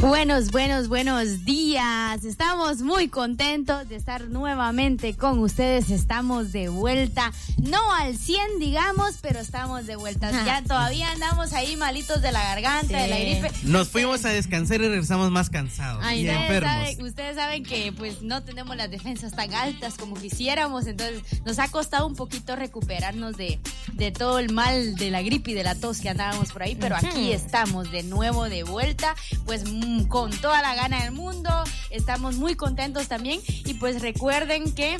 Buenos, buenos, buenos días. Estamos muy contentos de estar nuevamente con ustedes. Estamos de vuelta. No al 100, digamos, pero estamos de vuelta. Ya todavía andamos ahí malitos de la garganta, de la gripe. Nos fuimos a descansar y regresamos más cansados Ay, y ustedes, enfermos. saben, ustedes saben que pues no tenemos las defensas tan altas como quisiéramos, entonces nos ha costado un poquito recuperarnos de, de todo el mal de la gripe y de la tos que andábamos por ahí, pero aquí estamos de nuevo de vuelta, pues con toda la gana del mundo, estamos muy contentos también. Y pues recuerden que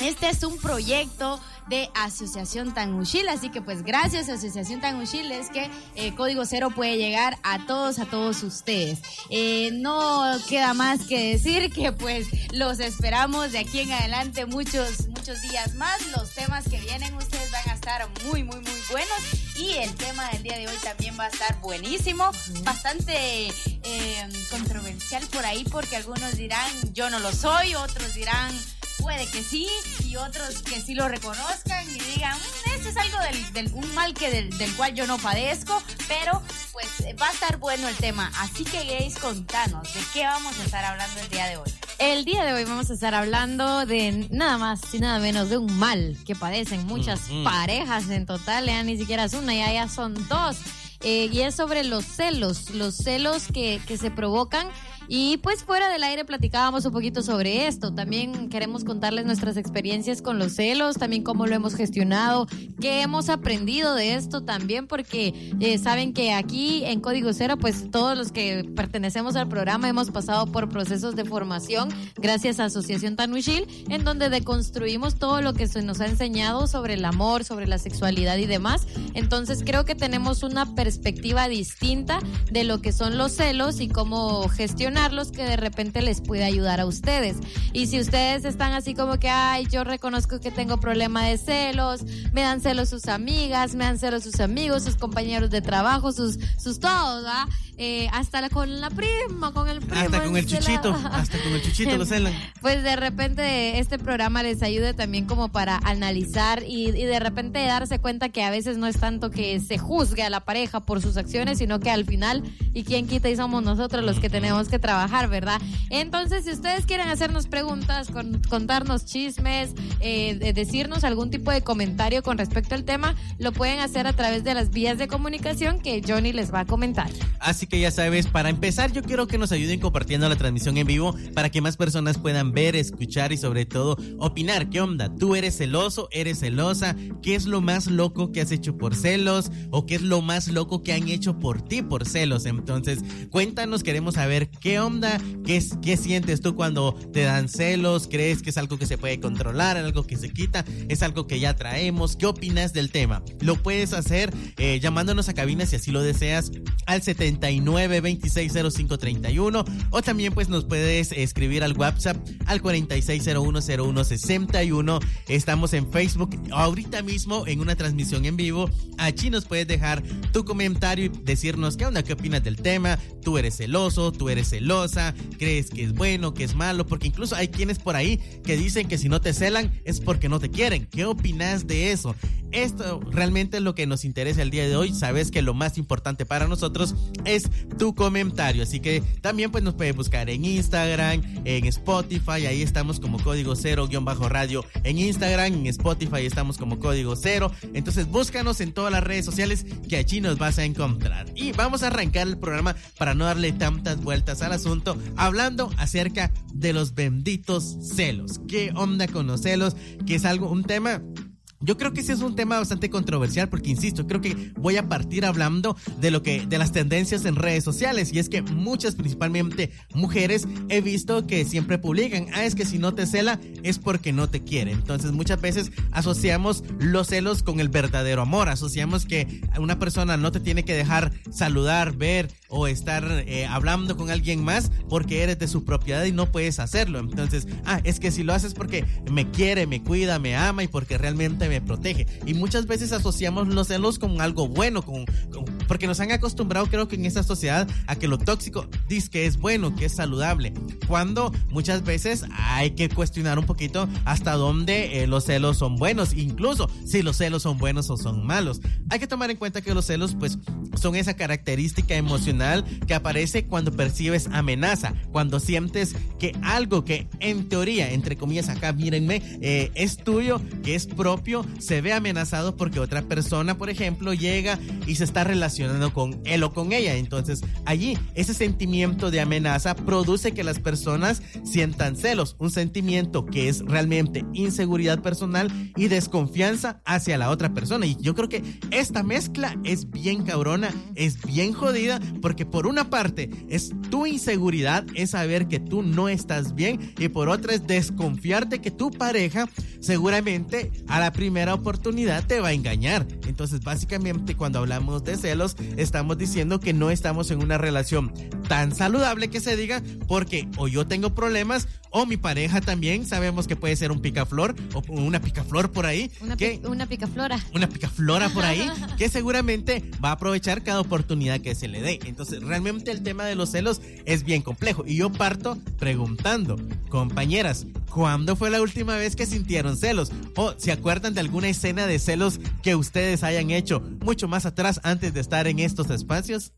este es un proyecto de Asociación Tanguchil, así que pues gracias a Asociación Tanguchil es que eh, Código Cero puede llegar a todos, a todos ustedes. Eh, no queda más que decir que pues los esperamos de aquí en adelante muchos, muchos días más. Los temas que vienen ustedes van a estar muy, muy, muy buenos y el tema del día de hoy también va a estar buenísimo, bastante eh, controversial por ahí porque algunos dirán yo no lo soy, otros dirán puede que sí y otros que sí lo reconozcan y digan "Mm, este es algo del, del- mal que del, del cual yo no padezco pero pues va a estar bueno el tema. Así que gays contanos de qué vamos a estar hablando el día de hoy El día de hoy vamos a estar hablando de nada más y nada menos de un mal que padecen muchas Mm, parejas en total, ya ni siquiera es una, ya, ya son dos. Eh, y es sobre los celos, los celos que, que se provocan. Y pues fuera del aire platicábamos un poquito sobre esto. También queremos contarles nuestras experiencias con los celos, también cómo lo hemos gestionado, qué hemos aprendido de esto también, porque eh, saben que aquí en Código Cero, pues todos los que pertenecemos al programa hemos pasado por procesos de formación gracias a Asociación Tanushil, en donde deconstruimos todo lo que se nos ha enseñado sobre el amor, sobre la sexualidad y demás. Entonces creo que tenemos una perspectiva distinta de lo que son los celos y cómo gestionarlos que de repente les puede ayudar a ustedes. Y si ustedes están así como que, ay, yo reconozco que tengo problema de celos, me dan celos sus amigas, me dan celos sus amigos, sus compañeros de trabajo, sus, sus todos, ¿va? Eh, hasta la- con la prima, con el primo. Hasta con el encelado. chuchito, hasta con el chuchito lo celan. Pues de repente este programa les ayude también como para analizar y, y de repente darse cuenta que a veces no es tanto que se juzgue a la pareja por sus acciones, sino que al final, y quien quita y somos nosotros los que tenemos que trabajar, ¿verdad? Entonces, si ustedes quieren hacernos preguntas, con- contarnos chismes, eh, de- decirnos algún tipo de comentario con respecto al tema, lo pueden hacer a través de las vías de comunicación que Johnny les va a comentar. Así que ya sabes, para empezar yo quiero que nos ayuden compartiendo la transmisión en vivo para que más personas puedan ver, escuchar y sobre todo opinar. ¿Qué onda? ¿Tú eres celoso? ¿Eres celosa? ¿Qué es lo más loco que has hecho por celos? ¿O qué es lo más loco que han hecho por ti por celos? Entonces, cuéntanos, queremos saber qué onda, qué, es- qué sientes tú cuando te dan celos, crees que es algo que se puede controlar, algo que se quita, es algo que ya traemos, ¿qué opinas del tema? Lo puedes hacer eh, llamándonos a cabina si así lo deseas al 79 26 05 31 o también pues nos puedes escribir al WhatsApp al 4601 01 61 estamos en Facebook ahorita mismo en una transmisión en vivo. Allí nos puedes dejar tu comentario y decirnos qué onda qué opinas del tema. Tú eres celoso tú eres celosa crees que es bueno que es malo porque incluso hay quienes por ahí que dicen que si no te celan es porque no te quieren qué opinas de eso esto realmente es lo que nos interesa el día de hoy. Sabes que lo más importante para nosotros es tu comentario. Así que también pues nos puedes buscar en Instagram, en Spotify. Ahí estamos como código cero guion bajo radio. En Instagram, en Spotify estamos como código cero. Entonces búscanos en todas las redes sociales que allí nos vas a encontrar. Y vamos a arrancar el programa para no darle tantas vueltas asunto. Hablando acerca de los benditos celos. ¿Qué onda con los celos? Que es algo, un tema Yo creo que ese es un tema bastante controversial porque insisto, creo que voy a partir hablando de lo que de las tendencias en redes sociales y es que muchas principalmente mujeres he visto que siempre publican, ah, es que si no te cela es porque no te quiere. Entonces, muchas veces asociamos los celos con el verdadero amor, asociamos que una persona no te tiene que dejar saludar, ver o estar eh, hablando con alguien más porque eres de su propiedad y no puedes hacerlo. Entonces, ah, es que si lo haces porque me quiere, me cuida, me ama y porque realmente me protege. Y muchas veces asociamos los celos con algo bueno, con, porque nos han acostumbrado, creo que en esta sociedad, a que lo tóxico dice que es bueno, que es saludable. Cuando muchas veces hay que cuestionar un poquito hasta dónde eh, los celos son buenos, incluso si los celos son buenos o son malos. Hay que tomar en cuenta que los celos, pues, son esa característica emocional que aparece cuando percibes amenaza, cuando sientes que algo que en teoría, entre comillas acá, mírenme, eh, es tuyo, que es propio, se ve amenazado porque otra persona, por ejemplo, llega y se está relacionando con él o con ella. Entonces, allí, ese sentimiento de amenaza produce que las personas sientan celos, un sentimiento que es realmente inseguridad personal y desconfianza hacia la otra persona. Y yo creo que esta mezcla es bien cabrona, es bien jodida, porque por una parte es tu inseguridad, es saber que tú no estás bien y por otra es desconfiarte que tu pareja seguramente a la primera oportunidad te va a engañar. Entonces básicamente cuando hablamos de celos estamos diciendo que no estamos en una relación tan saludable que se diga porque o yo tengo problemas o mi pareja también sabemos que puede ser un picaflor o una picaflor por ahí. Una, que, una picaflora. Una picaflora por ahí que seguramente va a aprovechar cada oportunidad que se le dé. Entonces, realmente el tema de los celos es bien complejo. Y yo parto preguntando, compañeras, ¿cuándo fue la última vez que sintieron celos? ¿O se acuerdan de alguna escena de celos que ustedes hayan hecho mucho más atrás antes de estar en estos espacios?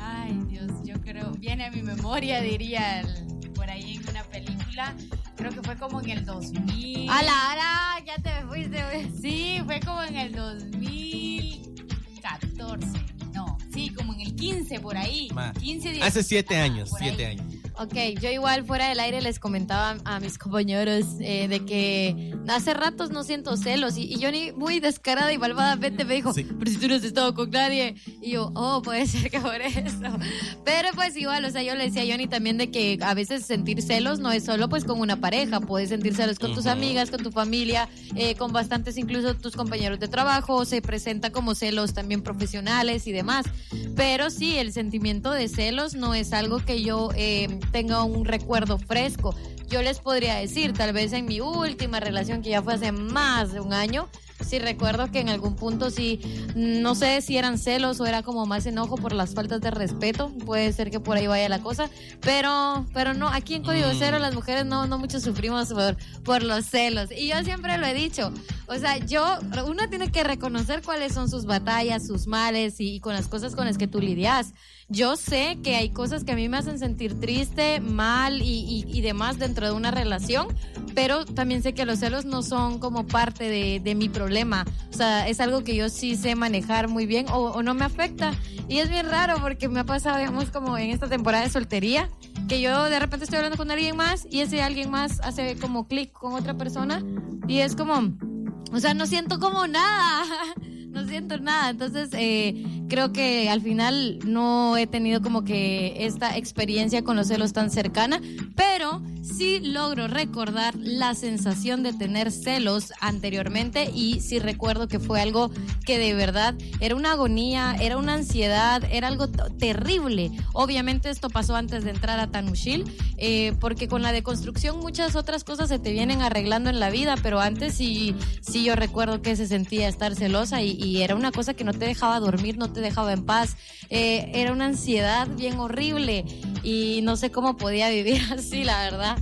Ay, Dios, yo creo, viene a mi memoria, diría el por ahí en una película. Creo que fue como en el 2000. ¡Hala, hala! Ya te fuiste. Sí, fue como en el 2014. No, sí, como en el 15 por ahí. 15 días. Hace 7 años, 7 años. Ok, yo igual fuera del aire les comentaba a mis compañeros eh, de que hace ratos no siento celos y, y Johnny muy descarada y malvadamente me dijo, pero si tú no has estado con nadie. Y yo, oh, puede ser que por eso. Pero pues igual, o sea, yo le decía a Johnny también de que a veces sentir celos no es solo pues con una pareja, puedes sentir celos con tus amigas, con tu familia, eh, con bastantes incluso tus compañeros de trabajo, se presenta como celos también profesionales y demás. Pero sí, el sentimiento de celos no es algo que yo... Eh, tenga un recuerdo fresco. Yo les podría decir, tal vez en mi última relación, que ya fue hace más de un año, sí recuerdo que en algún punto sí, no sé si eran celos o era como más enojo por las faltas de respeto, puede ser que por ahí vaya la cosa, pero, pero no, aquí en Código mm. Cero las mujeres no, no mucho sufrimos por, por los celos. Y yo siempre lo he dicho, o sea, yo, uno tiene que reconocer cuáles son sus batallas, sus males y, y con las cosas con las que tú lidias. Yo sé que hay cosas que a mí me hacen sentir triste, mal y, demás dentro de una relación, pero también sé que los celos no son como parte de, de, mi problema. O sea, es algo que yo sí sé manejar muy bien o, o, no me afecta. Y es bien raro porque me ha pasado, digamos, como en esta temporada de soltería, que yo de repente estoy hablando con alguien más y ese alguien más hace como clic con otra persona y es como, o sea, no siento como nada. no siento nada. Entonces, eh, creo que al final no he tenido como que esta experiencia con los celos tan cercana, pero sí logro recordar la sensación de tener celos anteriormente y sí recuerdo que fue algo que de verdad era una agonía, era una ansiedad, era algo terrible. Obviamente esto pasó antes de entrar a Tanushil, eh, porque con la deconstrucción muchas otras cosas se te vienen arreglando en la vida, pero antes sí, sí yo recuerdo que se sentía estar celosa y, y era una cosa que no te dejaba dormir, no te dejaba en paz, eh, era una ansiedad bien horrible y no sé cómo podía vivir así, la verdad.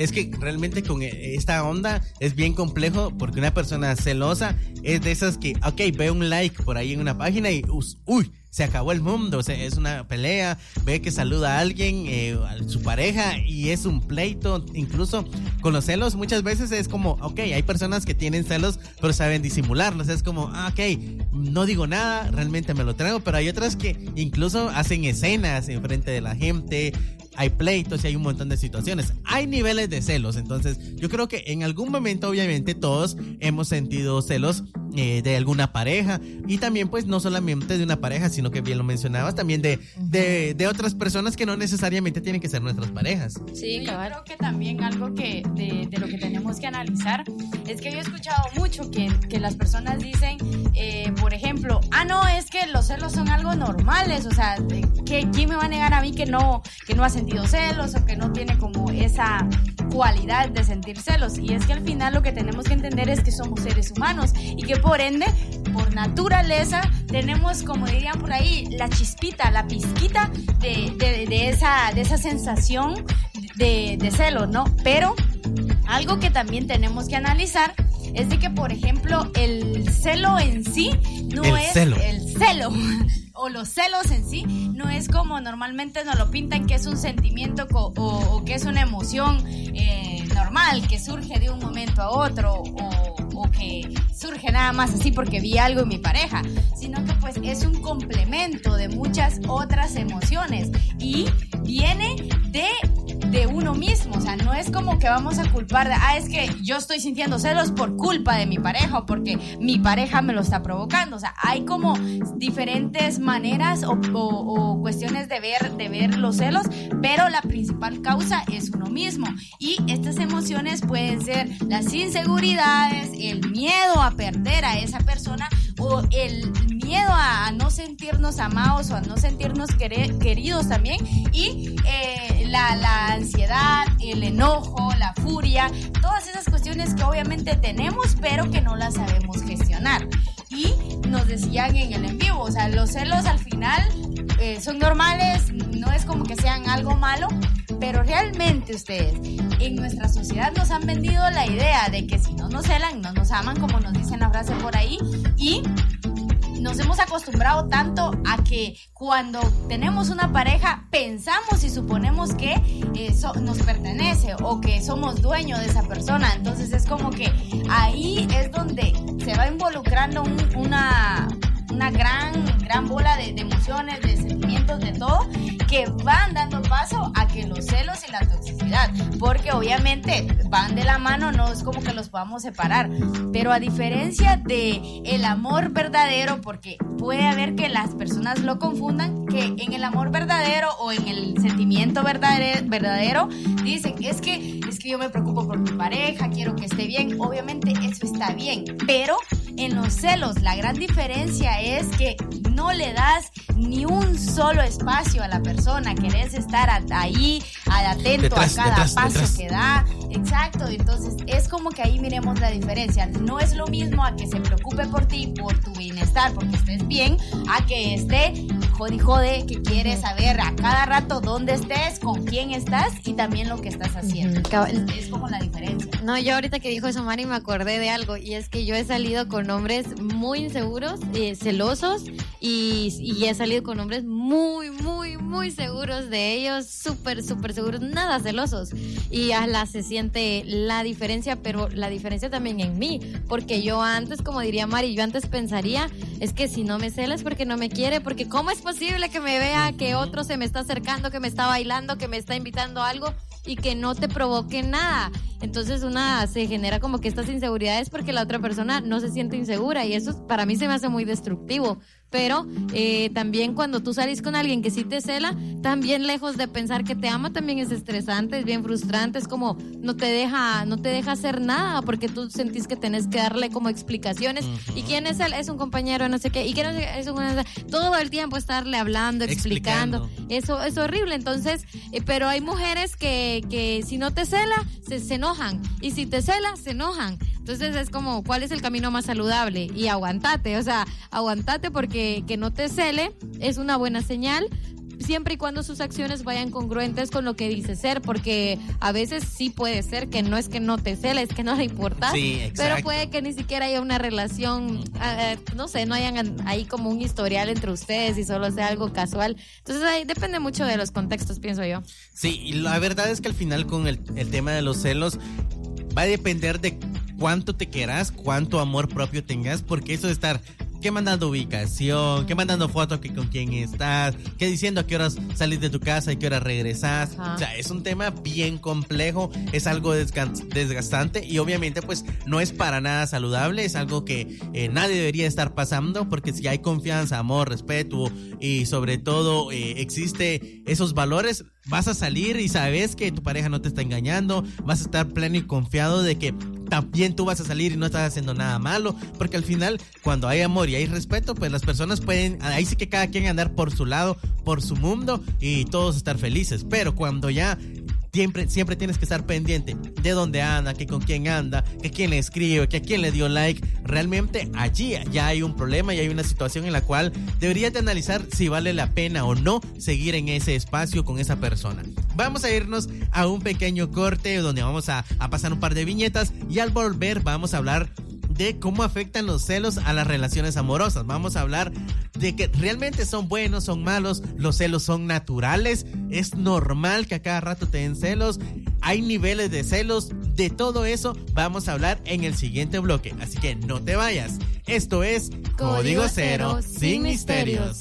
Es que realmente con esta onda es bien complejo porque una persona celosa es de esas que, ok, ve un like por ahí en una página y, uy, se acabó el mundo, o sea, es una pelea, ve que saluda a alguien, eh, a su pareja, y es un pleito, incluso con los celos muchas veces es como, ok, hay personas que tienen celos, pero saben disimularlos, es como, ah, ok, no digo nada, realmente me lo traigo, pero hay otras que incluso hacen escenas en frente de la gente, hay pleitos y hay un montón de situaciones. Hay niveles de celos, entonces yo creo que en algún momento obviamente todos hemos sentido celos eh, de alguna pareja y también pues no solamente de una pareja, sino que bien lo mencionabas, también de, de, de otras personas que no necesariamente tienen que ser nuestras parejas. Sí, yo creo que también algo que de, de, lo que tenemos que analizar es que yo he escuchado mucho que, que las personas dicen, eh, por ejemplo, ah, no, es que los celos son algo normales, o sea, que ¿quién me va a negar a mí que no, que no ha sentido celos o que no tiene como esa cualidad de sentir celos? Y es que al final lo que tenemos que entender es que somos seres humanos y que por ende, por naturaleza, tenemos, como dirían por ahí, la chispita, la pizquita de, de, de esa, de esa sensación de, de celo, ¿no? Pero algo que también tenemos que analizar es de que, por ejemplo, el celo en sí no El es celo. el celo. O los celos en sí no es como normalmente nos lo pintan que es un sentimiento o, que es una emoción eh, normal que surge de un momento a otro o, o que surge nada más así porque vi algo en mi pareja, sino que pues es un complemento de muchas otras emociones y viene de de uno mismo, o sea, no es como que vamos a culpar de, ah, es que yo estoy sintiendo celos por culpa de mi pareja o porque mi pareja me lo está provocando, o sea, hay como diferentes maneras o, cuestiones de ver, de ver los celos, pero la principal causa es uno mismo y estas emociones pueden ser las inseguridades, el miedo a perder a esa persona o el miedo a, no sentirnos amados o a no sentirnos queridos también y eh, la ansiedad, el enojo, la furia, todas esas cuestiones que obviamente tenemos pero que no las sabemos gestionar. Y nos decían en el en vivo, o sea, los celos al final eh, son normales, no es como que sean algo malo, pero realmente ustedes en nuestra sociedad nos han vendido la idea de que si no nos celan, no nos aman, como nos dicen la frase por ahí, y nos hemos acostumbrado tanto a que cuando tenemos una pareja pensamos y suponemos que eso nos pertenece o que somos dueños de esa persona. Entonces es como que ahí es donde se va involucrando un- una, una gran, gran bola de, de emociones, de sentimientos, de todo, que van dando paso a que los celos y la toxicidad, porque obviamente van de la mano, no es como que los podamos separar, pero a diferencia de el amor verdadero, porque puede haber que las personas lo confundan, que en el amor verdadero o en el sentimiento verdadero, verdadero dicen, es que, es que yo me preocupo por mi pareja, quiero que esté bien, obviamente eso está bien, pero en los celos la gran diferencia es que no le das ni un solo espacio a la persona, querés estar ahí, atento Detrás, a cada detrás, paso detrás. que da, exacto, entonces es como que ahí miremos la diferencia, no es lo mismo a que se preocupe por ti, por tu bienestar, porque estés bien, a que esté jode y jode, que quiere saber a cada rato dónde estés, con quién estás y también lo que estás haciendo. Es como la diferencia. No, yo ahorita que dijo eso, Mari, me acordé de algo. Y es que yo he salido con hombres muy inseguros, eh, celosos. Y, y he salido con hombres muy, muy, muy seguros de ellos. Súper, súper seguros. Nada celosos. Y a la se siente la diferencia, pero la diferencia también en mí. Porque yo antes, como diría Mari, yo antes pensaría, es que si no me cela es porque no me quiere. Porque ¿cómo es posible que me vea que otro se me está acercando, que me está bailando, que me está invitando a algo? y que no te provoque nada. Entonces una se genera como que estas inseguridades porque la otra persona no se siente insegura y eso para mí se me hace muy destructivo. Pero eh, también cuando tú salís con alguien que sí te cela, también lejos de pensar que te ama, también es estresante, es bien frustrante, es como no te deja, no te deja hacer nada porque tú sentís que tenés que darle como explicaciones. ¿Y quién es él? Es un compañero, no sé qué. ¿Y quién es, es un, todo el tiempo estarle hablando, explicando. Explicando. Eso es horrible. Entonces, eh, pero hay mujeres que, que si no te cela, se, se enojan. Y si te cela, se enojan. Entonces es como, ¿cuál es el camino más saludable? Y aguantate, o sea, aguantate porque que no te cele es una buena señal. Siempre y cuando sus acciones vayan congruentes con lo que dice ser, porque a veces sí puede ser que no es que no te cele, es que no le importa. Sí, Pero puede que ni siquiera haya una relación, eh, no sé, no hayan ahí como un historial entre ustedes y solo sea algo casual. Entonces ahí depende mucho de los contextos, pienso yo. Sí, y la verdad es que al final con el, el tema de los celos va a depender de cuánto te quieras, cuánto amor propio tengas, porque eso de estar que mandando ubicación, que mandando fotos que con quién estás, que diciendo a qué horas salís de tu casa y qué horas regresas. Ajá. O sea, es un tema bien complejo, es algo desgastante y obviamente pues no es para nada saludable, es algo que eh, nadie debería estar pasando porque si hay confianza, amor, respeto y sobre todo eh, existe esos valores, vas a salir y sabes que tu pareja no te está engañando, vas a estar pleno y confiado de que también tú vas a salir y no estás haciendo nada malo, porque al final cuando hay amor y hay respeto, pues las personas pueden, ahí sí que cada quien andar por su lado, por su mundo y todos estar felices, pero cuando ya Siempre, siempre tienes que estar pendiente de dónde anda, que con quién anda, que quién le escribe, que a quién le dio like. Realmente allí ya hay un problema y hay una situación en la cual deberías de analizar si vale la pena o no seguir en ese espacio con esa persona. Vamos a irnos a un pequeño corte donde vamos a, a pasar un par de viñetas y al volver vamos a hablar de cómo afectan los celos a las relaciones amorosas. Vamos a hablar de que realmente son buenos, son malos, los celos son naturales, es normal que a cada rato te den celos, hay niveles de celos, de todo eso vamos a hablar en el siguiente bloque. Así que no te vayas. Esto es Código Cero, sin misterios.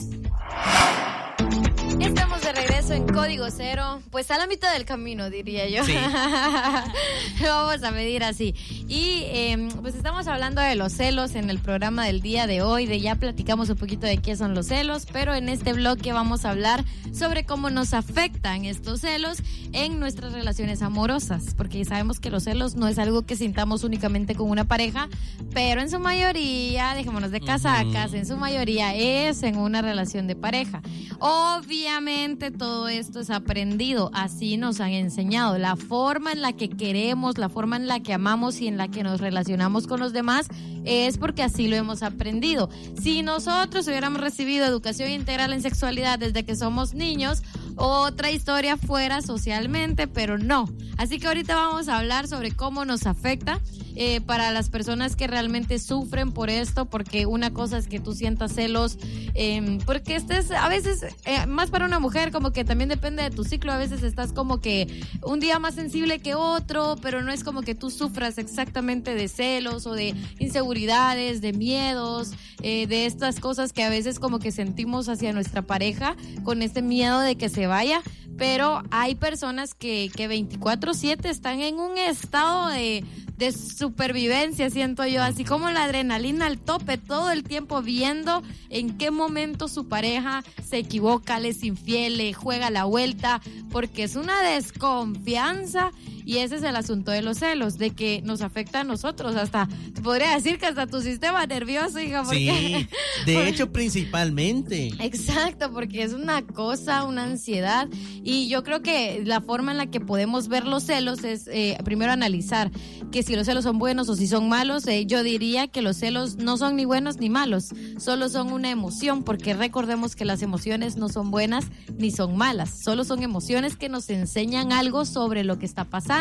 En Código Cero, pues a la mitad del camino, diría yo. Sí. Lo vamos a medir así. Y eh, pues estamos hablando de los celos en el programa del día de hoy, de ya platicamos un poquito de qué son los celos, pero en este bloque vamos a hablar sobre cómo nos afectan estos celos en nuestras relaciones amorosas, porque sabemos que los celos no es algo que sintamos únicamente con una pareja, pero en su mayoría, dejémonos de casacas, en su mayoría es en una relación de pareja. Obviamente todo esto es aprendido, así nos han enseñado. La forma en la que queremos, la forma en la que amamos y en la que nos relacionamos con los demás es porque así lo hemos aprendido. Si nosotros hubiéramos recibido educación integral en sexualidad desde que somos niños, otra historia fuera socialmente, pero no. Así que ahorita vamos a hablar sobre cómo nos afecta eh, para las personas que realmente sufren por esto, porque una cosa es que tú sientas celos, eh, porque estés a veces, eh, más para una mujer, como que también depende de tu ciclo, a veces estás como que un día más sensible que otro, pero no es como que tú sufras exactamente de celos o de inseguridades, de miedos, eh, de estas cosas que a veces como que sentimos hacia nuestra pareja con este miedo de que se vaya, pero hay personas que, que 24/7 están en un estado de, de supervivencia, siento yo, así como la adrenalina al tope, todo el tiempo viendo en qué momento su pareja se equivoca, le es infiel, le juega la vuelta, porque es una desconfianza y ese es el asunto de los celos, de que nos afecta a nosotros, hasta, te podría decir que hasta tu sistema nervioso, hija, porque... Sí, de hecho principalmente. Exacto, porque es una cosa, una ansiedad. Y yo creo que la forma en la que podemos ver los celos es eh, primero analizar que si los celos son buenos o si son malos. Eh, yo diría que los celos no son ni buenos ni malos, solo son una emoción, porque recordemos que las emociones no son buenas ni son malas, solo son emociones que nos enseñan algo sobre lo que está pasando.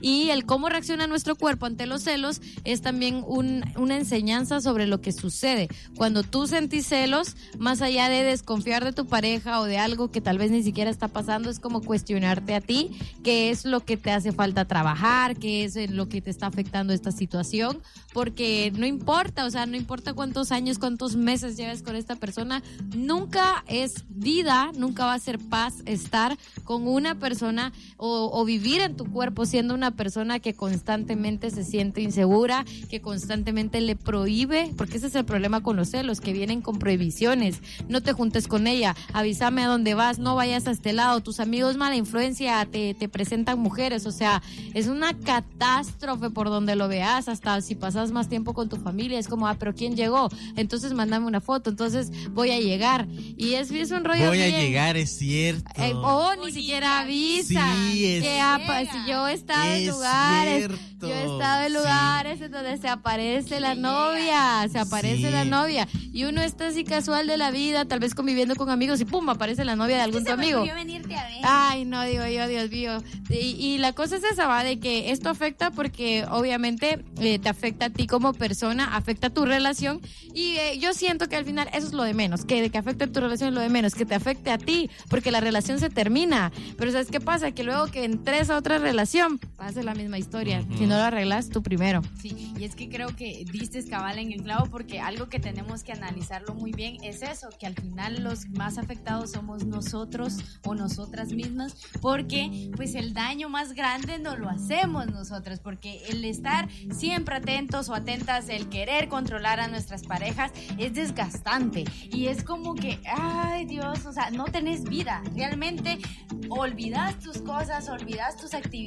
Y el cómo reacciona nuestro cuerpo ante los celos es también un- una enseñanza sobre lo que sucede. Cuando tú sentís celos, más allá de desconfiar de tu pareja o de algo que tal vez ni siquiera está pasando, es como cuestionarte a ti qué es lo que te hace falta trabajar, qué es lo que te está afectando esta situación, porque no importa, o sea, no importa cuántos años, cuántos meses lleves con esta persona, nunca es vida, nunca va a ser paz estar con una persona o, o vivir en tu cuerpo siendo una persona que constantemente se siente insegura, que constantemente le prohíbe, porque ese es el problema con los celos, que vienen con prohibiciones. No te juntes con ella, avísame a dónde vas, no vayas a este lado, tus amigos mala influencia te, te presentan mujeres, o sea, es una catástrofe por donde lo veas, hasta si pasas más tiempo con tu familia, es como, ah, pero ¿quién llegó? Entonces mándame una foto, entonces voy a llegar. Y es, es un rollo Voy a bien- llegar, es cierto. eh, o ni siquiera avisa. Sí, es- que yo he estado en Es lugares, cierto, yo he estado en sí. lugares en donde se aparece la novia, se aparece Sí. la novia y uno está así casual de la vida, tal vez conviviendo con amigos y pum, aparece la novia de algún tu amigo. venirte a ver. Ay, no, digo yo, Dios mío. Y, y la cosa es esa, va, de que esto afecta porque obviamente eh, te afecta a ti como persona, afecta a tu relación. Y eh, yo siento que al final eso es lo de menos, que de que afecte a tu relación es lo de menos, que te afecte a ti, porque la relación se termina. Pero ¿sabes qué pasa? Que luego que entres a otra relación, pase la misma historia. Si no lo arreglas, tú primero. Sí, y es que creo que diste cabal en el clavo porque algo que tenemos que analizarlo muy bien es eso, que al final los más afectados somos nosotros o nosotras mismas, porque pues el daño más grande no lo hacemos nosotros, porque el estar siempre atentos o atentas, el querer controlar a nuestras parejas es desgastante y es como que, ay Dios, o sea, no tenés vida, realmente olvidas tus cosas, olvidas tus actividades,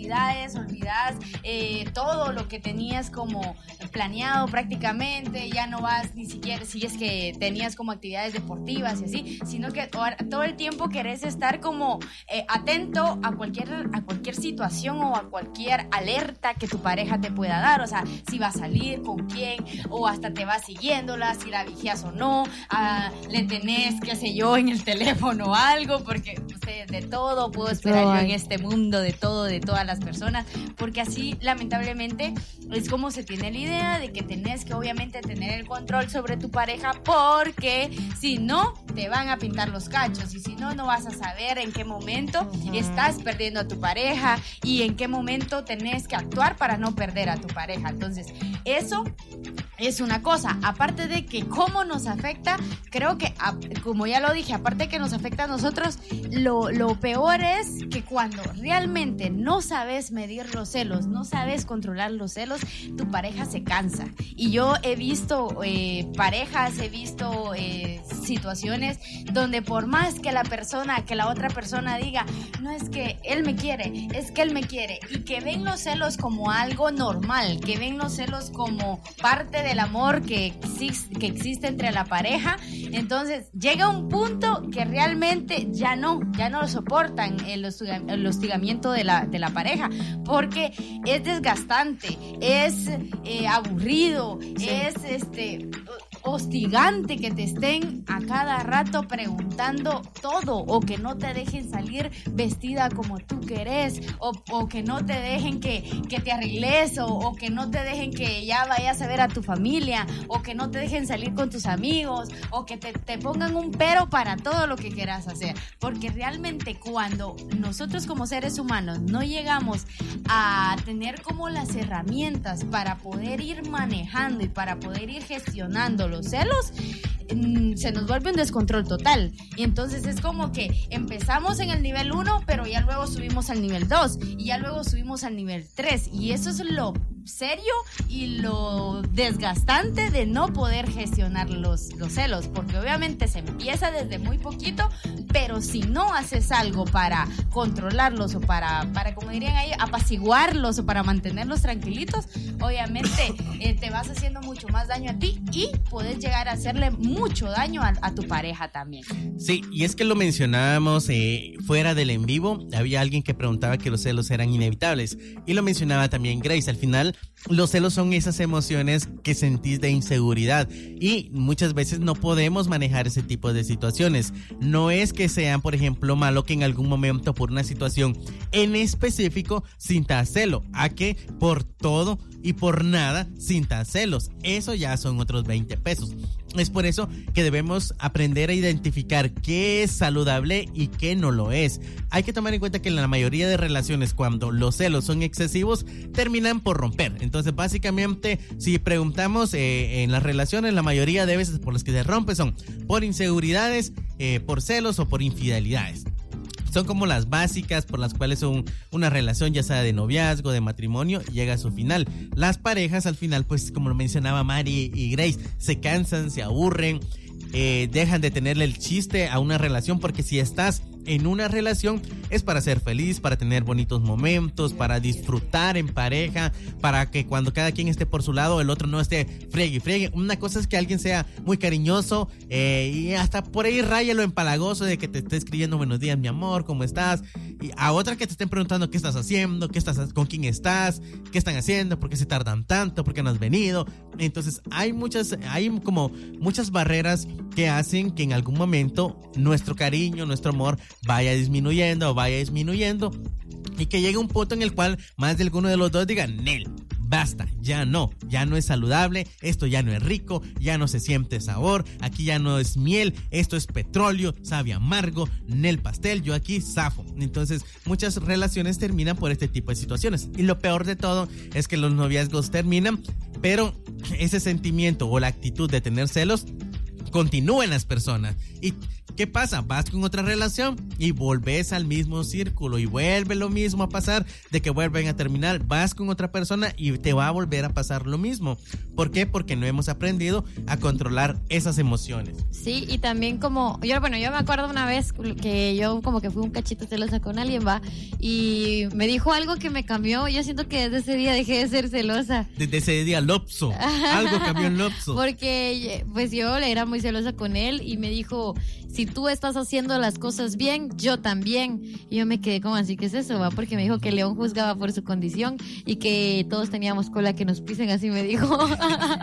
olvidas eh, todo lo que tenías como planeado prácticamente, ya no vas ni siquiera, si es que tenías como actividades deportivas y así, sino que todo el tiempo querés estar como eh, atento a cualquier, a cualquier situación o a cualquier alerta que tu pareja te pueda dar, o sea, si va a salir, con quién, o hasta te va siguiéndola, si la vigías o no, ah, le tenés, qué sé yo, en el teléfono algo, porque de todo puedo esperar yo en este mundo, de todo, de todas las personas, porque así lamentablemente es como se tiene la idea de que tenés que obviamente tener el control sobre tu pareja, porque si no, te van a pintar los cachos y si no, no vas a saber en qué momento estás perdiendo a tu pareja y en qué momento tenés que actuar para no perder a tu pareja. Entonces, eso es una cosa. Aparte de que cómo nos afecta, creo que, como ya lo dije, aparte de que nos afecta a nosotros, lo, lo peor es que cuando realmente no sabes medir los celos, no sabes controlar los celos, tu pareja se cansa. Y yo he visto eh, parejas, he visto eh, situaciones donde por más que la persona, que la otra persona diga, no es que él me quiere, es que él me quiere, y que ven los celos como algo normal, que ven los celos como parte del amor que, existe, que existe entre la pareja, entonces llega un punto que realmente ya no, ya no lo soportan el, hostigamiento de la, de la pareja, porque es desgastante, es eh, aburrido, es este hostigante que te estén a cada rato preguntando todo o que no te dejen salir vestida como tú querés o, o que no te dejen que, que te arregles o, o, que no te dejen que ya vayas a ver a tu familia o que no te dejen salir con tus amigos o que te, te pongan un pero para todo lo que quieras hacer. Porque realmente cuando nosotros como seres humanos no llegamos a tener como las herramientas para poder ir manejando y para poder ir gestionando los celos, mm, se nos vuelve un descontrol total. Y entonces es como que empezamos en el nivel 1, pero ya luego subimos al nivel 2 y ya luego subimos al nivel 3. Y eso es lo serio y lo desgastante de no poder gestionar los, los celos, obviamente se empieza desde muy poquito, pero si no haces algo para controlarlos o para, para como dirían ahí, apaciguarlos o para mantenerlos tranquilitos, obviamente eh, te vas haciendo mucho más daño a ti y puedes llegar a hacerle mucho daño a, tu pareja también. Sí, y es que lo mencionábamos eh, fuera del en vivo, había alguien que preguntaba que los celos eran inevitables y lo mencionaba también Grace, al final los celos son esas emociones que sentís de inseguridad y muchas veces no podemos manejar ese tipo de situaciones. No es que sean, por ejemplo, malo que en algún momento por una situación en específico sintas celo, a que por todo y por nada sintas celos. Eso ya son otros 20 pesos. Es por eso que debemos aprender a identificar qué es saludable y qué no lo es. Hay que tomar en cuenta que en la mayoría de relaciones cuando los celos son excesivos terminan por romper. Entonces básicamente si preguntamos eh, en las relaciones la mayoría de veces por las que se rompen son por inseguridades, eh, por celos o por infidelidades son como las básicas por las cuales una relación, ya sea de noviazgo, de matrimonio, llega a su final. Las parejas al final, pues como lo mencionaba Mari y Grace, se cansan, se aburren, eh, dejan de tenerle el chiste a una relación porque si estás en una relación es para ser feliz, para tener bonitos momentos, para disfrutar en pareja, para que cuando cada quien esté por su lado, el otro no esté friegue friegue. Una cosa es que alguien sea muy cariñoso eh, y hasta por ahí lo empalagoso de que te esté escribiendo buenos días, mi amor, ¿cómo estás? Y a otra que te estén preguntando qué estás haciendo, qué estás, con quién estás, qué están haciendo, por qué se tardan tanto, por qué no has venido. Entonces hay muchas, hay como muchas barreras que hacen que en algún momento nuestro cariño, nuestro amor vaya disminuyendo vaya disminuyendo y que llegue un punto en el cual más de alguno de los dos diga, Nel, basta, ya no, ya no es saludable, esto ya no es rico, ya no se siente sabor, aquí ya no es miel, esto es petróleo, sabe amargo, el pastel, yo aquí zafo. Entonces, muchas relaciones terminan por este tipo de situaciones. Y lo peor de todo es que los noviazgos terminan, pero ese sentimiento o la actitud de tener celos continúa en las personas. Y ¿Qué pasa? Vas con otra relación y volvés al mismo círculo y vuelve lo mismo a pasar de que vuelven a terminar. Vas con otra persona y te va a volver a pasar lo mismo. ¿Por qué? Porque no hemos aprendido a controlar esas emociones. Sí, y también como, yo, bueno, yo me acuerdo una vez que yo como que fui un cachito celosa con alguien, va, y me dijo algo que me cambió. Yo siento que desde ese día dejé de ser celosa. Desde ese día, Lopso. Algo cambió en Lopso. Porque pues yo era muy celosa con él y me dijo, si tú estás haciendo las cosas bien, yo también. Y yo me quedé como así, ¿qué es eso? Va? Porque me dijo que León juzgaba por su condición y que todos teníamos cola que nos pisen, así me dijo.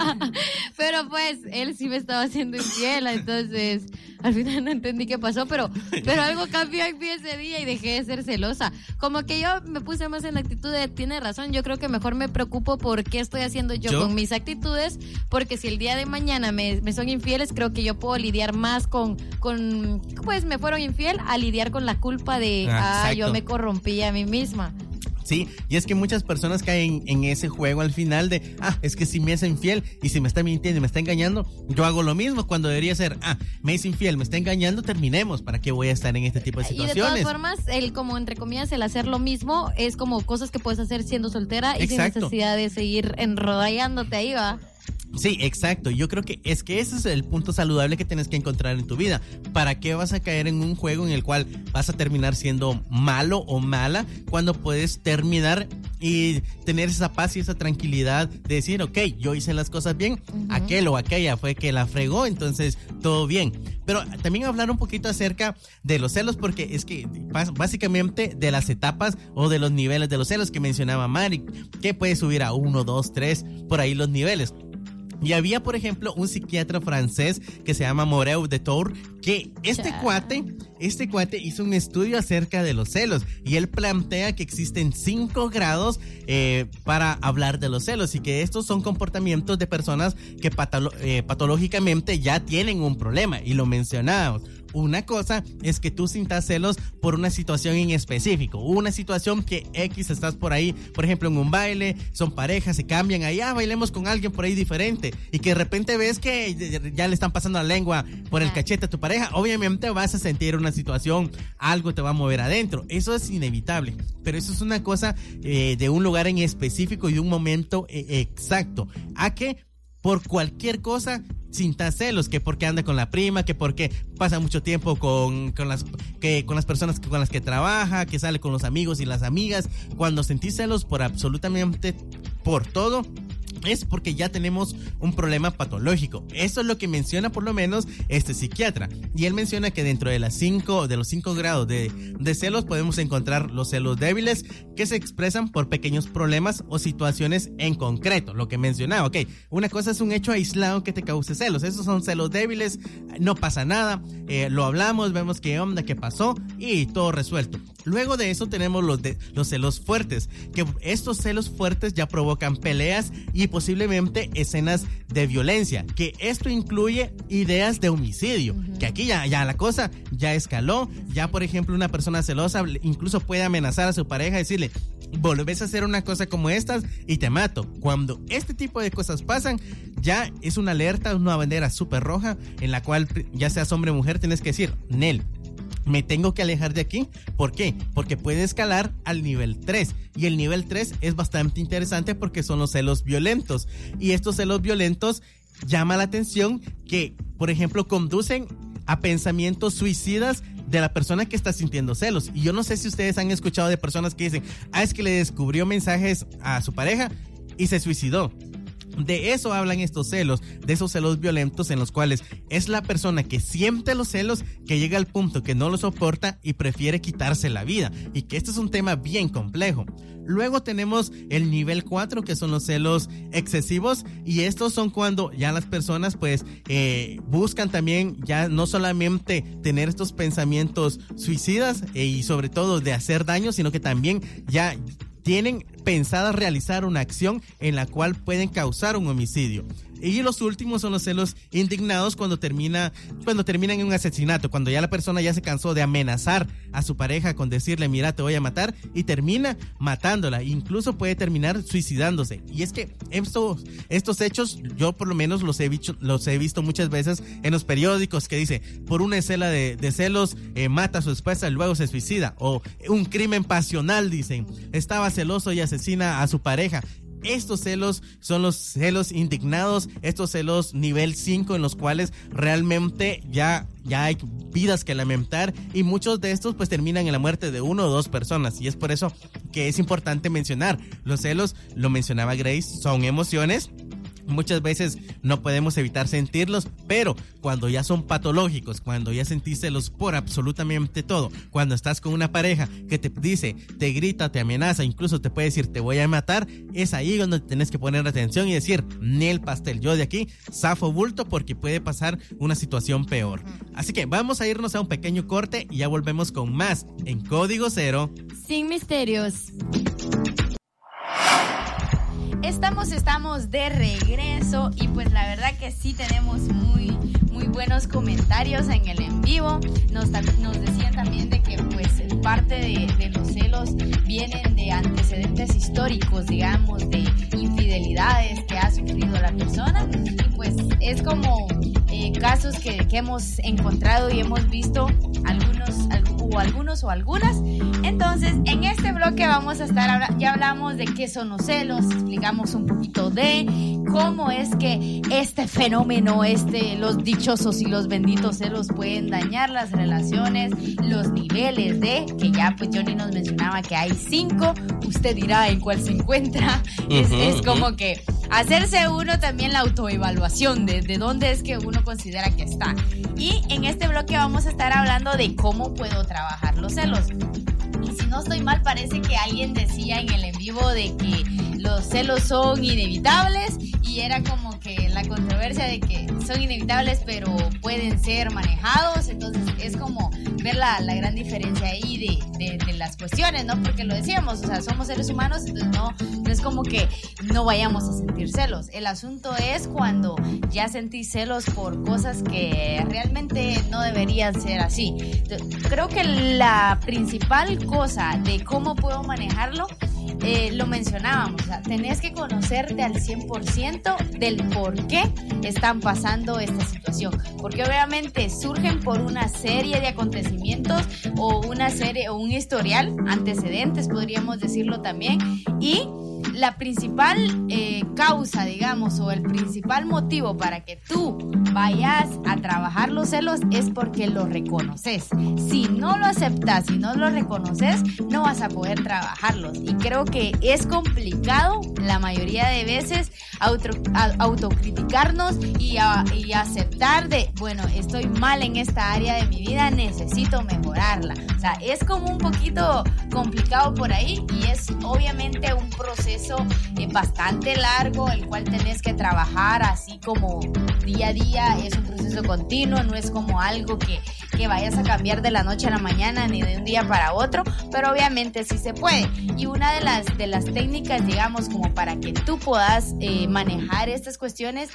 pero pues él sí me estaba haciendo infiel, entonces al final no entendí qué pasó, pero, pero algo cambió en mí ese día y dejé de ser celosa. Como que yo me puse más en la actitud de, tiene razón, yo creo que mejor me preocupo por qué estoy haciendo yo, con mis actitudes, porque si el día de mañana me, me son infieles, creo que yo puedo lidiar más con, con pues me fueron infiel a lidiar con la culpa de, ah, ah yo me corrompí a mí misma. Sí, y es que muchas personas caen en ese juego al final de, ah, es que si me es infiel y si me está mintiendo y me está engañando, yo hago lo mismo cuando debería ser, ah, me es infiel, me está engañando, terminemos, ¿para qué voy a estar en este tipo de situaciones? Y de todas formas, el como entre comillas, el hacer lo mismo es como cosas que puedes hacer siendo soltera y sin necesidad de seguir enrodallándote ahí, va. Sí, exacto. Yo creo que es que ese es el punto saludable que tienes que encontrar en tu vida. ¿Para qué vas a caer en un juego en el cual vas a terminar siendo malo o mala cuando puedes terminar y tener esa paz y esa tranquilidad de decir, ok, yo hice las cosas bien, aquel o aquella fue que la fregó, entonces todo bien. Pero también hablar un poquito acerca de los celos, porque es que básicamente de las etapas o de los niveles de los celos que mencionaba Mari, que puede subir a uno, dos, tres, por ahí los niveles. Y había, por ejemplo, un psiquiatra francés que se llama Moreu de Tour, que este cuate, este cuate hizo un estudio acerca de los celos y él plantea que existen cinco grados eh, para hablar de los celos y que estos son comportamientos de personas que eh, patológicamente ya tienen un problema y lo mencionamos. Una cosa es que tú sintas celos por una situación en específico, una situación que X estás por ahí, por ejemplo en un baile, son parejas, se cambian ahí, ah, bailemos con alguien por ahí diferente y que de repente ves que ya le están pasando la lengua por el cachete a tu pareja, obviamente vas a sentir una situación, algo te va a mover adentro, eso es inevitable, pero eso es una cosa eh, de un lugar en específico y de un momento eh, exacto, a que por cualquier cosa sintas celos, que porque anda con la prima, que porque pasa mucho tiempo con, con, las, que, con las personas con las que trabaja, que sale con los amigos y las amigas. Cuando sentís celos por absolutamente por todo, es porque ya tenemos un problema patológico. Eso es lo que menciona por lo menos este psiquiatra. Y él menciona que dentro de las cinco, de los cinco grados de, de celos podemos encontrar los celos débiles que se expresan por pequeños problemas o situaciones en concreto. Lo que mencionaba, ok, una cosa es un hecho aislado que te cause celos. Esos son celos débiles, no pasa nada, eh, lo hablamos, vemos qué onda, qué pasó y todo resuelto. Luego de eso tenemos los, de, los celos fuertes, que estos celos fuertes ya provocan peleas y posiblemente escenas de violencia, que esto incluye ideas de homicidio, que aquí ya, ya la cosa ya escaló, ya por ejemplo una persona celosa incluso puede amenazar a su pareja y decirle, volvés a hacer una cosa como estas y te mato. Cuando este tipo de cosas pasan, ya es una alerta, una bandera súper roja en la cual ya seas hombre o mujer tienes que decir, Nel, me tengo que alejar de aquí. ¿Por qué? Porque puede escalar al nivel 3. Y el nivel 3 es bastante interesante porque son los celos violentos. Y estos celos violentos llama la atención que, por ejemplo, conducen a pensamientos suicidas de la persona que está sintiendo celos. Y yo no sé si ustedes han escuchado de personas que dicen, ah, es que le descubrió mensajes a su pareja y se suicidó. De eso hablan estos celos, de esos celos violentos en los cuales es la persona que siente los celos que llega al punto que no lo soporta y prefiere quitarse la vida. Y que este es un tema bien complejo. Luego tenemos el nivel 4 que son los celos excesivos y estos son cuando ya las personas pues eh, buscan también ya no solamente tener estos pensamientos suicidas eh, y sobre todo de hacer daño, sino que también ya tienen pensadas realizar una acción en la cual pueden causar un homicidio. Y los últimos son los celos indignados cuando termina cuando terminan en un asesinato, cuando ya la persona ya se cansó de amenazar a su pareja con decirle, "Mira, te voy a matar" y termina matándola, incluso puede terminar suicidándose. Y es que estos estos hechos yo por lo menos los he visto los he visto muchas veces en los periódicos que dice, "Por una escena de, celos eh, mata a su esposa y luego se suicida" o un crimen pasional dicen, "Estaba celoso y asesina a su pareja." Estos celos son los celos indignados, estos celos nivel 5 en los cuales realmente ya, ya hay vidas que lamentar y muchos de estos pues terminan en la muerte de uno o dos personas. Y es por eso que es importante mencionar, los celos, lo mencionaba Grace, son emociones Muchas veces no podemos evitar sentirlos, pero cuando ya son patológicos, cuando ya sentís celos por absolutamente todo, cuando estás con una pareja que te dice, te grita, te amenaza, incluso te puede decir te voy a matar, es ahí donde tienes que poner atención y decir, ni el pastel, yo de aquí zafo bulto porque puede pasar una situación peor. Así que vamos a irnos a un pequeño corte y ya volvemos con más en Código Cero. Sin misterios. Estamos, estamos de regreso y pues la verdad que sí tenemos muy, muy buenos comentarios en el en vivo. Nos, nos decían también de que pues parte de, de los celos vienen de antecedentes históricos, digamos, de infidelidades que ha sufrido la persona. Y pues es como eh, casos que, que, hemos encontrado y hemos visto algunos, o algunos o algunas. Entonces, en este bloque vamos a estar, ya hablamos de qué son los celos, explicamos un poquito de cómo es que este fenómeno, este, los dichosos y los benditos celos pueden dañar las relaciones, los niveles de, que ya pues Johnny nos mencionaba que hay cinco, usted dirá en cuál se encuentra, es, es como que hacerse uno también la autoevaluación de, de dónde es que uno considera que está. Y en este bloque vamos a estar hablando de cómo puedo trabajar los celos. Y si no estoy mal, parece que alguien decía en el en vivo de que los celos son inevitables y era como que la controversia de que son inevitables pero pueden ser manejados. Entonces es como ver la, la gran diferencia ahí de, de, de, las cuestiones, ¿no? Porque lo decíamos, o sea, somos seres humanos, entonces no, no es como que no vayamos a sentir celos. El asunto es cuando ya sentís celos por cosas que realmente no deberían ser así. Creo que la principal cosa de cómo puedo manejarlo eh, lo mencionábamos, o tenés que conocerte al 100% del por qué están pasando esta situación. Porque obviamente surgen por una serie de acontecimientos o una serie o un historial, antecedentes podríamos decirlo también, y la principal eh, causa, digamos, o el principal motivo para que tú vayas a trabajar los celos es porque lo reconoces. Si no lo aceptas, si no lo reconoces, no vas a poder trabajarlos. Y creo que es complicado la mayoría de veces auto, autocriticarnos y, a, y aceptar de, bueno, estoy mal en esta área de mi vida, necesito mejorarla. O sea, es como un poquito complicado por ahí y es obviamente un proceso eh, bastante largo, el cual tenés que trabajar así como día a día, es un proceso continuo, no es como algo que, que vayas a cambiar de la noche a la mañana ni de un día para otro, pero obviamente sí se puede. Y una de las, de las técnicas, digamos, como para que tú puedas eh, manejar estas cuestiones,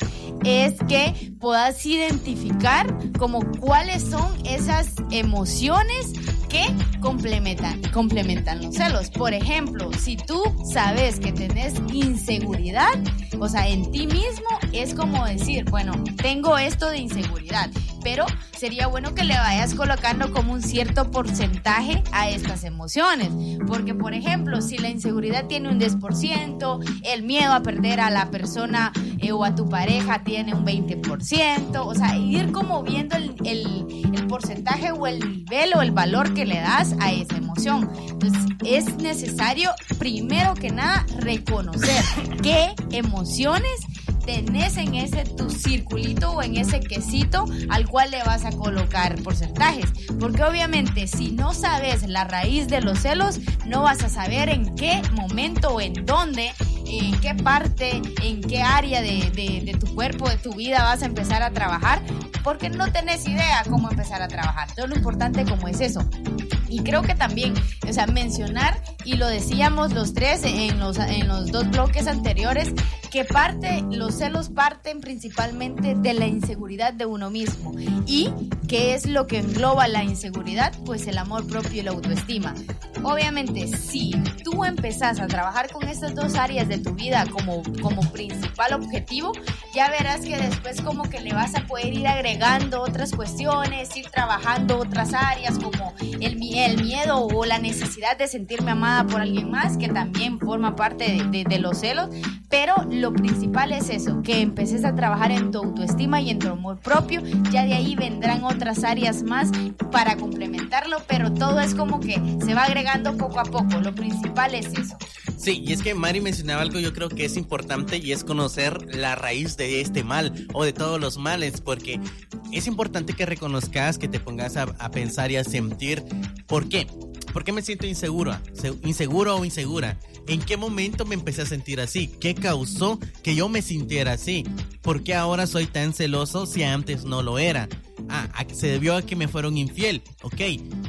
es que puedas identificar como cuáles son esas emociones que complementan, complementan los celos. Por ejemplo, si tú sabes que tenés inseguridad, o sea, en ti mismo, es como decir, bueno, tengo esto de inseguridad, pero sería bueno que le vayas colocando como un cierto porcentaje a estas emociones. Porque, por ejemplo, si la inseguridad tiene un 10%, el miedo a perder a la persona eh, o a tu pareja tiene un 20%, o sea, ir como viendo el, el, el porcentaje o el nivel o el valor que le das a esa emoción. Entonces, es necesario, primero que nada, reconocer qué emociones tenés en ese tu circulito o en ese quesito al cual le vas a colocar porcentajes. Porque obviamente si no sabes la raíz de los celos, no vas a saber en qué momento o en dónde, en qué parte, en qué área de, de, tu cuerpo, de tu vida vas a empezar a trabajar, porque no tenés idea cómo empezar a trabajar. Todo lo importante como es eso Y creo que también, o sea, mencionar, y lo decíamos los tres en los, en los dos bloques anteriores, que parte, los celos parten principalmente de la inseguridad de uno mismo. ¿Y qué es lo que engloba la inseguridad? Pues el amor propio y la autoestima. Obviamente, si tú empezás a trabajar con estas dos áreas de tu vida como, como principal objetivo, ya verás que después como que le vas a poder ir agregando otras cuestiones, ir trabajando otras áreas como el, el miedo o la necesidad de sentirme amada por alguien más, que también forma parte de, los celos, pero lo principal es eso, que empeces a trabajar en tu autoestima y en tu amor propio, ya de ahí vendrán otras áreas más para complementarlo, pero todo es como que se va agregando poco a poco, lo principal es eso. Sí, y es que Mari mencionaba algo yo creo que es importante y es conocer la raíz de este mal o de todos los males, porque es importante que reconozcas, que te pongas a, pensar y a sentir por qué. ¿Por qué me siento insegura? ¿Inseguro o insegura? ¿En qué momento me empecé a sentir así? ¿Qué causó que yo me sintiera así? ¿Por qué ahora soy tan celoso si antes no lo era? Ah, se debió a que me fueron infiel. Ok,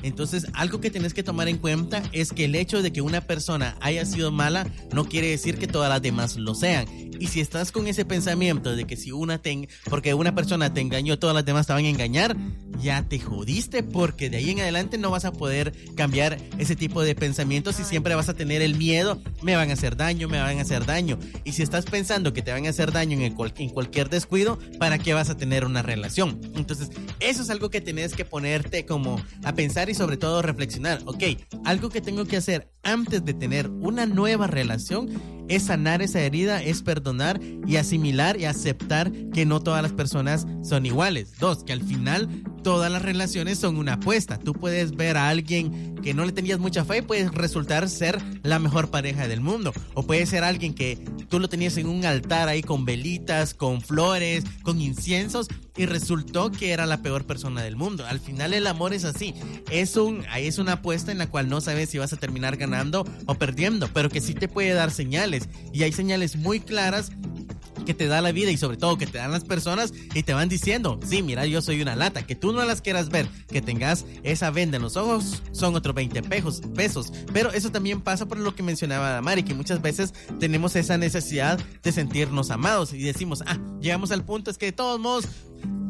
entonces algo que tienes que tomar en cuenta es que el hecho de que una persona haya sido mala no quiere decir que todas las demás lo sean. Y si estás con ese pensamiento de que si una te, porque una persona te engañó, todas las demás te van a engañar, ya te jodiste porque de ahí en adelante no vas a poder cambiar ese tipo de pensamientos y siempre vas a tener el miedo, me van a hacer daño, me van a hacer daño. Y si estás pensando que te van a hacer daño en, cualquier descuido, ¿para qué vas a tener una relación? Entonces, eso es algo que tenés que ponerte como a pensar y sobre todo reflexionar. Ok, algo que tengo que hacer antes de tener una nueva relación es sanar esa herida, es perdonar y asimilar y aceptar que no todas las personas son iguales. Dos, que al final todas las relaciones son una apuesta. Tú puedes ver a alguien que no le tenías mucha fe y puede resultar ser la mejor pareja del mundo. O puede ser alguien que tú lo tenías en un altar ahí con velitas, con flores, con inciensos y resultó que era la peor persona del mundo. Al final el amor es así. Es, un, es una apuesta en la cual no sabes si vas a terminar ganando o perdiendo, pero que sí te puede dar señales. Y hay señales muy claras que te da la vida y sobre todo que te dan las personas y te van diciendo, sí, mira, yo soy una lata, que tú no las quieras ver, que tengas esa venda en los ojos, son otros 20 pesos, pesos. Pero eso también pasa por lo que mencionaba Mari, que muchas veces tenemos esa necesidad de sentirnos amados y decimos, ah, llegamos al punto, es que de todos modos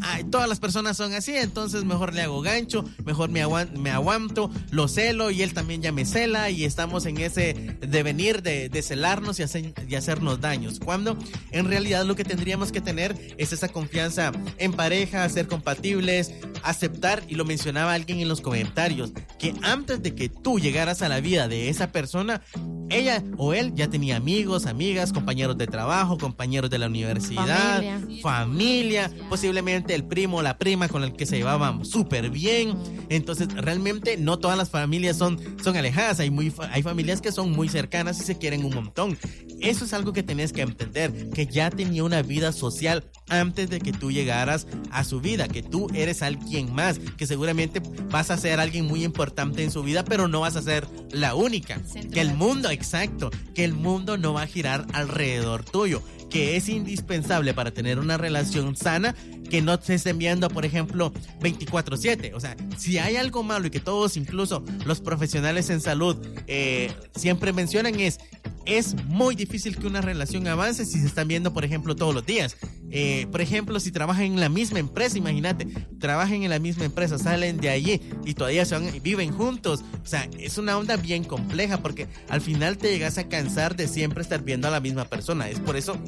Ay, todas las personas son así, entonces mejor le hago gancho, mejor me, me aguanto, lo celo y él también ya me cela y estamos en ese devenir de, de celarnos y, y, hacernos daños. Cuando en realidad lo que tendríamos que tener es esa confianza en pareja, ser compatibles, aceptar, y lo mencionaba alguien en los comentarios, que antes de que tú llegaras a la vida de esa persona, ella o él ya tenía amigos, amigas, compañeros de trabajo, compañeros de la universidad, familia, familia posiblemente el primo o la prima con el que se llevaban súper bien. Entonces, realmente no todas las familias son, son alejadas. Hay, muy, hay familias que son muy cercanas y se quieren un montón. Eso es algo que tenés que entender, que ya tenía una vida social antes de que tú llegaras a su vida, que tú eres alguien más, que seguramente vas a ser alguien muy importante en su vida, pero no vas a ser la única. Que el mundo, exacto, que el mundo no va a girar alrededor tuyo que es indispensable para tener una relación sana que no se estén viendo, por ejemplo, 24/7. O sea, si hay algo malo y que todos, incluso los profesionales en salud, eh, siempre mencionan es, es muy difícil que una relación avance si se están viendo, por ejemplo, todos los días. Eh, por ejemplo, si trabajan en la misma empresa, imagínate, trabajan en la misma empresa, salen de allí y todavía se viven juntos. O sea, es una onda bien compleja porque al final te llegas a cansar de siempre estar viendo a la misma persona. Es por eso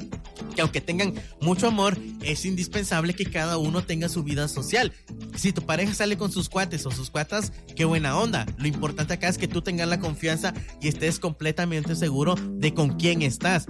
que aunque tengan mucho amor, es indispensable que cada uno tenga su vida social. Si tu pareja sale con sus cuates o sus cuatas, qué buena onda. Lo importante acá es que tú tengas la confianza y estés completamente seguro de con quién estás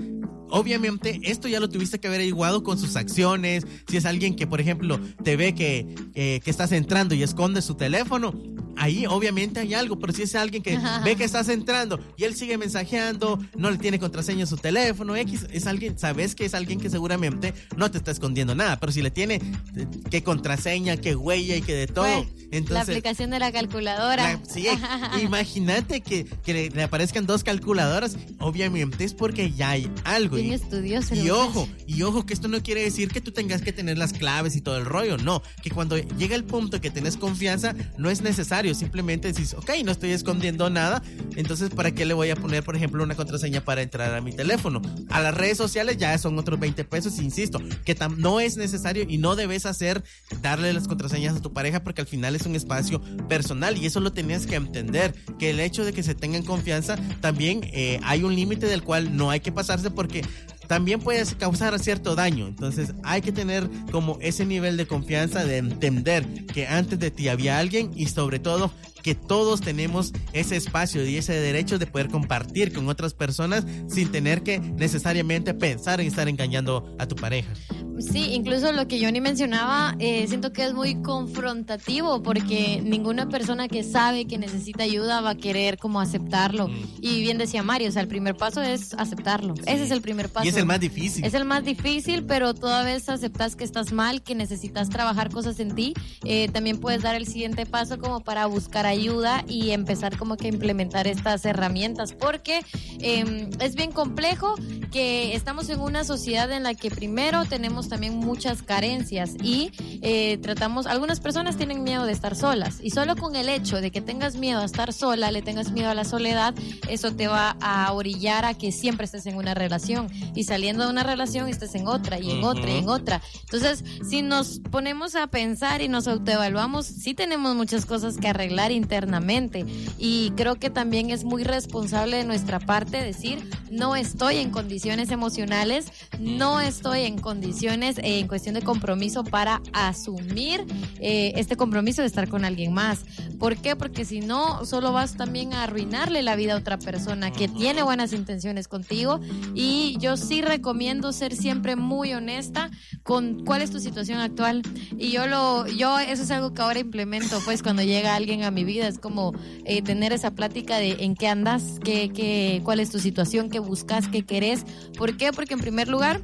obviamente esto ya lo tuviste que haber averiguado con sus acciones. Si es alguien que, por ejemplo, te ve que, que estás entrando y esconde su teléfono, ahí obviamente hay algo, pero si es alguien que ve que estás entrando y él sigue mensajeando, no le tiene contraseña a su teléfono, X, es alguien, sabes que es alguien que seguramente no te está escondiendo nada, pero si le tiene eh, que contraseña, que huella y que de todo, entonces... La aplicación de la calculadora. sí, imagínate que, que le, aparezcan dos calculadoras, obviamente es porque ya hay algo. Y, estudioso. Y ojo, y ojo, que esto no quiere decir que tú tengas que tener las claves y todo el rollo, no, que cuando llega el punto que tenés confianza, no es necesario Simplemente decís, ok, no estoy escondiendo nada. Entonces, ¿para qué le voy a poner, por ejemplo, una contraseña para entrar a mi teléfono? A las redes sociales ya son otros 20 pesos, insisto, que no es necesario y no debes hacer darle las contraseñas a tu pareja porque al final es un espacio personal y eso lo tenías que entender, que el hecho de que se tengan confianza también eh, hay un límite del cual no hay que pasarse porque también puede causar cierto daño. Entonces hay que tener como ese nivel de confianza de entender que antes de ti había alguien y sobre todo que todos tenemos ese espacio y ese derecho de poder compartir con otras personas sin tener que necesariamente pensar en estar engañando a tu pareja. Sí, incluso lo que Johnny mencionaba, eh, siento que es muy confrontativo porque ninguna persona que sabe que necesita ayuda va a querer como aceptarlo. Mm. Y bien decía Mario, o sea, el primer paso es aceptarlo. Ese es el primer paso. Y es el más difícil. Es el más difícil, pero toda vez aceptas que estás mal, que necesitas trabajar cosas en ti. Eh, también puedes dar el siguiente paso como para buscar ayuda y empezar como que a implementar estas herramientas porque em, es bien complejo que estamos en una sociedad en la que primero tenemos también muchas carencias y eh, tratamos, algunas personas tienen miedo de estar solas y solo con el hecho de que tengas miedo a estar sola, le tengas miedo a la soledad, eso te va a orillar a que siempre estés en una relación y saliendo de una relación estés en otra y en otra y en otra. Entonces, si nos ponemos a pensar y nos autoevaluamos, sí tenemos muchas cosas que arreglar internamente y creo que también es muy responsable de nuestra parte decir, no estoy en condiciones emocionales, no estoy en condiciones eh, en cuestión de compromiso para asumir eh, este compromiso de estar con alguien más. ¿Por qué? Porque si no, solo vas también a arruinarle la vida a otra persona que tiene buenas intenciones contigo. Y yo sí recomiendo ser siempre muy honesta con cuál es tu situación actual. Y yo lo, yo eso es algo que ahora implemento, pues cuando llega alguien a mi vida, es como eh, tener esa plática de en qué andas, qué, qué, cuál es tu situación, qué buscas, qué querés. ¿Por qué? Porque en primer lugar,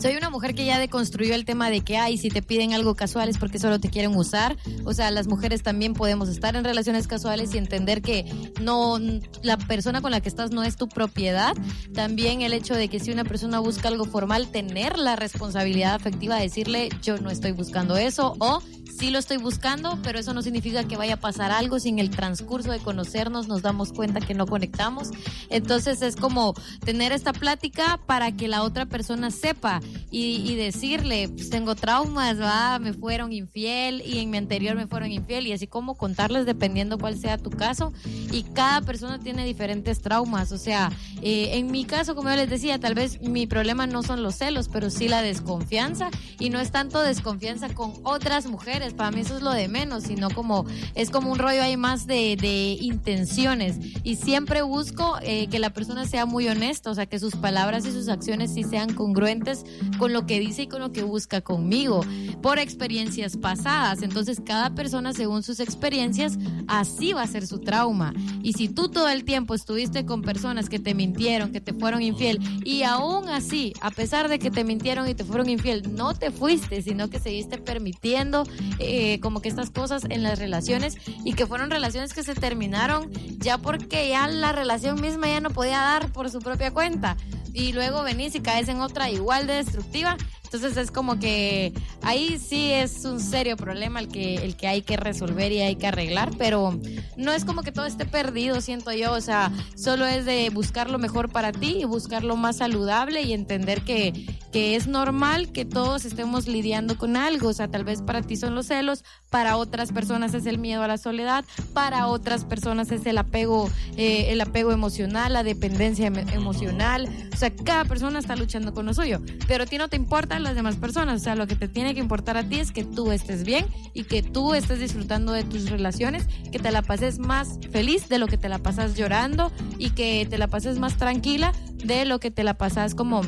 soy una mujer que ya deconstruyó el tema de que, ay, si te piden algo casual es porque solo te quieren usar. O sea, las mujeres también podemos estar en relaciones casuales y entender que no, la persona con la que estás no es tu propiedad. También el hecho de que si una persona busca algo formal, tener la responsabilidad afectiva de decirle, yo no estoy buscando eso o sí lo estoy buscando, pero eso no significa que vaya a pasar algo. Si en el transcurso de conocernos nos damos cuenta que no conectamos. Entonces es como tener esta plática para que la otra persona sepa y, decirle, pues tengo traumas, va, me fueron infiel y en mi anterior me fueron infiel y así como contarles dependiendo cuál sea tu caso. Y cada persona tiene diferentes traumas. O sea, eh, en mi caso, como yo les decía, tal vez mi problema no son los celos, pero sí la desconfianza y no es tanto desconfianza con otras mujeres para mí eso es lo de menos, sino como es como un rollo ahí más de, de intenciones. Y siempre busco eh, que la persona sea muy honesta, o sea, que sus palabras y sus acciones sí sean congruentes con lo que dice y con lo que busca conmigo, por experiencias pasadas. Entonces, cada persona, según sus experiencias, así va a ser su trauma. Y si tú todo el tiempo estuviste con personas que te mintieron, que te fueron infiel, y aún así, a pesar de que te mintieron y te fueron infiel, no te fuiste, sino que seguiste permitiendo eh, como que estas cosas en las relaciones y que fueron relaciones que se terminaron ya porque ya la relación misma ya no podía dar por su propia cuenta y luego venís y caes en otra igual de destructiva entonces es como que ahí sí es un serio problema el que, el que hay que resolver y hay que arreglar, pero no es como que todo esté perdido, siento yo, o sea, solo es de buscar lo mejor para ti y buscar lo más saludable y entender que, que es normal que todos estemos lidiando con algo, o sea, tal vez para ti son los celos, para otras personas es el miedo a la soledad, para otras personas es el apego, eh, el apego emocional, la dependencia emocional, o sea, cada persona está luchando con lo suyo, pero a ti no te importa las demás personas. O sea, lo que te tiene que importar a ti es que tú estés bien y que tú estés disfrutando de tus relaciones, que te la pases más feliz de lo que te la pasas llorando y que te la pases más tranquila de lo que te la pasas como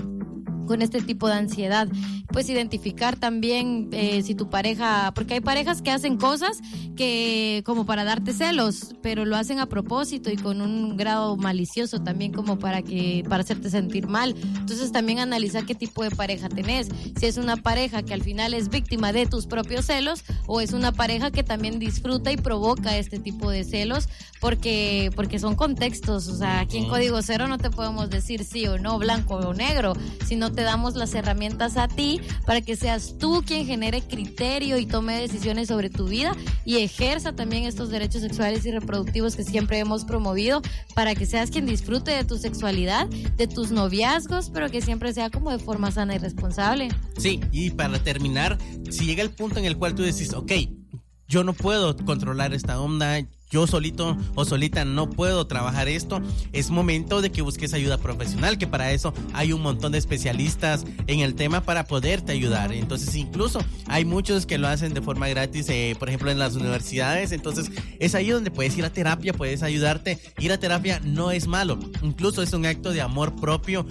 con este tipo de ansiedad. Pues identificar también eh, si tu pareja, porque hay parejas que hacen cosas que como para darte celos, pero lo hacen a propósito y con un grado malicioso también como para que para hacerte sentir mal. Entonces también analizar qué tipo de pareja tenés. Si es una pareja que al final es víctima de tus propios celos o es una pareja que también disfruta y provoca este tipo de celos porque porque son contextos, o sea, aquí en código cero no te podemos decir sí o no, blanco o negro, sino te damos las herramientas a ti para que seas tú quien genere criterio y tome decisiones sobre tu vida y ejerza también estos derechos sexuales y reproductivos que siempre hemos promovido para que seas quien disfrute de tu sexualidad, de tus noviazgos, pero que siempre sea como de forma sana y responsable. Sí, y para terminar, si llega el punto en el cual tú decís, ok, yo no puedo controlar esta onda, yo solito o solita no puedo trabajar esto, es momento de que busques ayuda profesional, que para eso hay un montón de especialistas en el tema para poderte ayudar. Entonces incluso hay muchos que lo hacen de forma gratis, eh, por ejemplo en las universidades, entonces es ahí donde puedes ir a terapia, puedes ayudarte. Ir a terapia no es malo, incluso es un acto de amor propio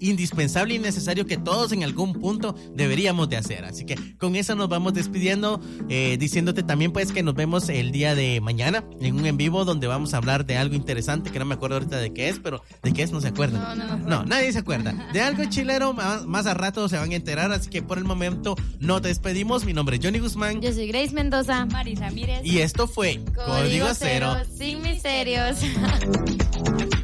indispensable y necesario que todos en algún punto deberíamos de hacer. Así que con eso nos vamos despidiendo, eh, diciéndote también pues que nos vemos el día de mañana en un en vivo donde vamos a hablar de algo interesante que no me acuerdo ahorita de qué es, pero de qué es no se acuerda. No, no, nadie se acuerda. De algo chilero más, más a rato se van a enterar, así que por el momento no te despedimos. Mi nombre es Johnny Guzmán. Yo soy Grace Mendoza. Mari Ramírez. Y esto fue Código, Cero, sin misterios.